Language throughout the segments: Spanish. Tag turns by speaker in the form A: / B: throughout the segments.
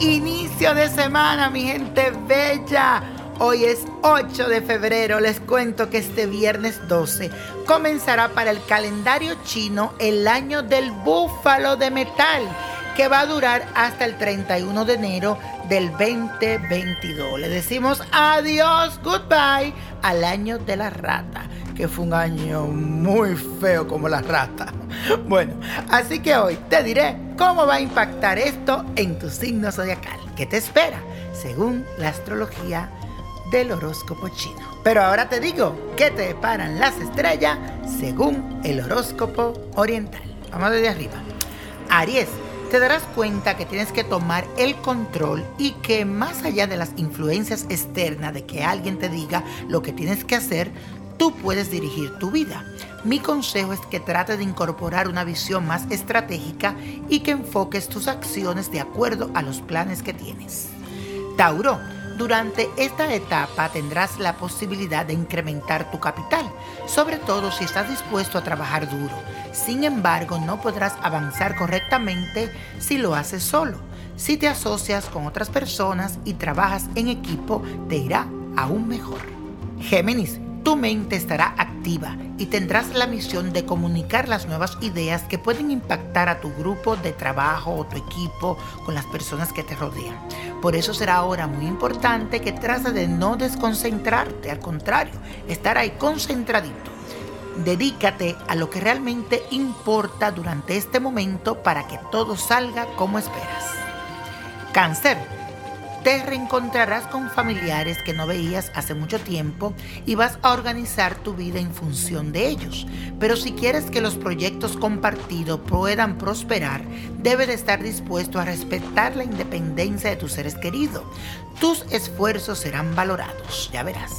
A: inicio de semana, mi gente bella. Hoy es 8 de febrero. Les cuento que este viernes 12 comenzará para el calendario chino el año del búfalo de metal, que va a durar hasta el 31 de enero del 2022. Le decimos adiós, goodbye al año de la rata, que fue un año muy feo como la rata. Bueno, así que hoy te diré cómo va a impactar esto en tu signo zodiacal. ¿Qué te espera? Según la astrología del horóscopo chino. Pero ahora te digo qué te deparan las estrellas según el horóscopo oriental. Vamos desde arriba. Aries, te darás cuenta que tienes que tomar el control y que más allá de las influencias externas de que alguien te diga lo que tienes que hacer, tú puedes dirigir tu vida. Mi consejo es que trates de incorporar una visión más estratégica y que enfoques tus acciones de acuerdo a los planes que tienes. Tauro, durante esta etapa tendrás la posibilidad de incrementar tu capital, sobre todo si estás dispuesto a trabajar duro. Sin embargo, no podrás avanzar correctamente si lo haces solo. Si te asocias con otras personas y trabajas en equipo, te irá aún mejor. Géminis, tu mente estará activa y tendrás la misión de comunicar las nuevas ideas que pueden impactar a tu grupo de trabajo o tu equipo con las personas que te rodean. Por eso será ahora muy importante que trates de no desconcentrarte, al contrario, estar ahí concentradito. Dedícate a lo que realmente importa durante este momento para que todo salga como esperas. Cáncer te reencontrarás con familiares que no veías hace mucho tiempo y vas a organizar tu vida en función de ellos. Pero si quieres que los proyectos compartidos puedan prosperar, debes de estar dispuesto a respetar la independencia de tus seres queridos. Tus esfuerzos serán valorados, ya verás.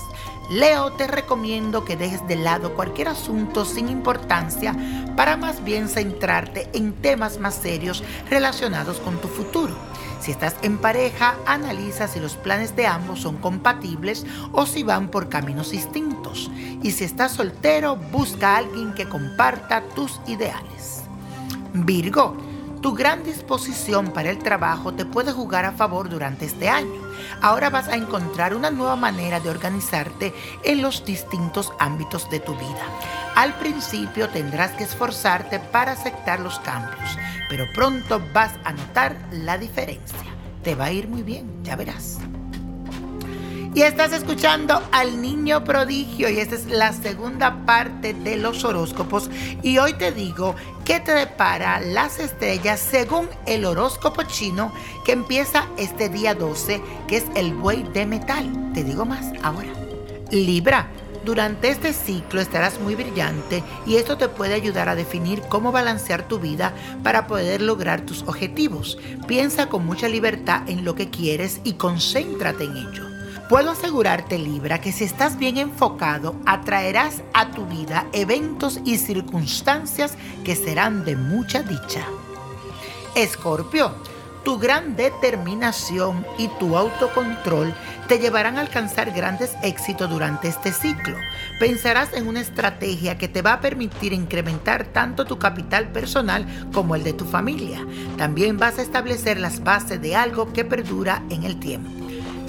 A: Leo, te recomiendo que dejes de lado cualquier asunto sin importancia para más bien centrarte en temas más serios relacionados con tu futuro. Si estás en pareja, analiza si los planes de ambos son compatibles o si van por caminos distintos. Y si estás soltero, busca a alguien que comparta tus ideales. Virgo, tu gran disposición para el trabajo te puede jugar a favor durante este año. Ahora vas a encontrar una nueva manera de organizarte en los distintos ámbitos de tu vida. Al principio tendrás que esforzarte para aceptar los cambios, pero pronto vas a notar la diferencia. Te va a ir muy bien, ya verás. Y estás escuchando al niño prodigio y esta es la segunda parte de los horóscopos. Y hoy te digo qué te depara las estrellas según el horóscopo chino que empieza este día 12, que es el buey de metal. Te digo más ahora. Libra. Durante este ciclo estarás muy brillante y esto te puede ayudar a definir cómo balancear tu vida para poder lograr tus objetivos. Piensa con mucha libertad en lo que quieres y concéntrate en ello. Puedo asegurarte, Libra, que si estás bien enfocado, atraerás a tu vida eventos y circunstancias que serán de mucha dicha. Escorpio, tu gran determinación y tu autocontrol te llevarán a alcanzar grandes éxitos durante este ciclo. Pensarás en una estrategia que te va a permitir incrementar tanto tu capital personal como el de tu familia. También vas a establecer las bases de algo que perdura en el tiempo.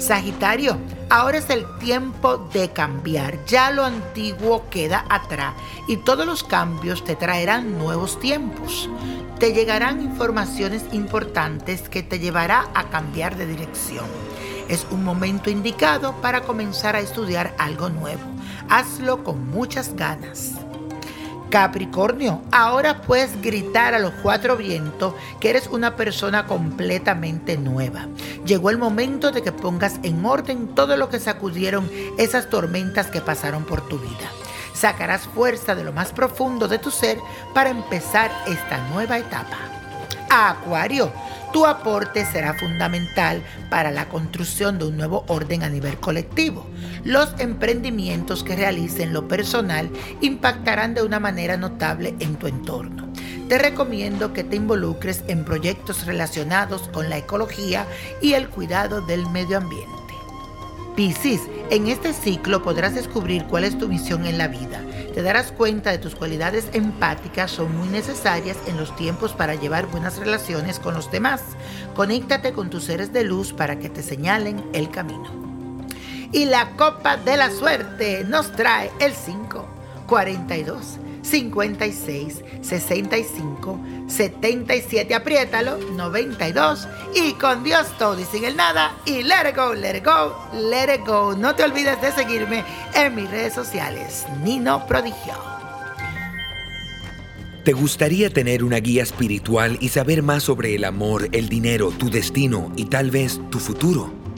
A: Sagitario, ahora es el tiempo de cambiar. Ya lo antiguo queda atrás y todos los cambios te traerán nuevos tiempos. Te llegarán informaciones importantes que te llevará a cambiar de dirección. Es un momento indicado para comenzar a estudiar algo nuevo. Hazlo con muchas ganas. Capricornio, ahora puedes gritar a los cuatro vientos que eres una persona completamente nueva. Llegó el momento de que pongas en orden todo lo que sacudieron esas tormentas que pasaron por tu vida. Sacarás fuerza de lo más profundo de tu ser para empezar esta nueva etapa. Acuario, tu aporte será fundamental para la construcción de un nuevo orden a nivel colectivo. Los emprendimientos que realicen lo personal impactarán de una manera notable en tu entorno. Te recomiendo que te involucres en proyectos relacionados con la ecología y el cuidado del medio ambiente. Piscis, en este ciclo podrás descubrir cuál es tu misión en la vida. Te darás cuenta de tus cualidades empáticas son muy necesarias en los tiempos para llevar buenas relaciones con los demás. Conéctate con tus seres de luz para que te señalen el camino. Y la copa de la suerte nos trae el 5, 42. 56 65 77, apriétalo, 92 y con Dios todo y sin el nada y let it go, let it go, let it go. No te olvides de seguirme en mis redes sociales, Nino Prodigio.
B: ¿Te gustaría tener una guía espiritual y saber más sobre el amor, el dinero, tu destino y tal vez tu futuro?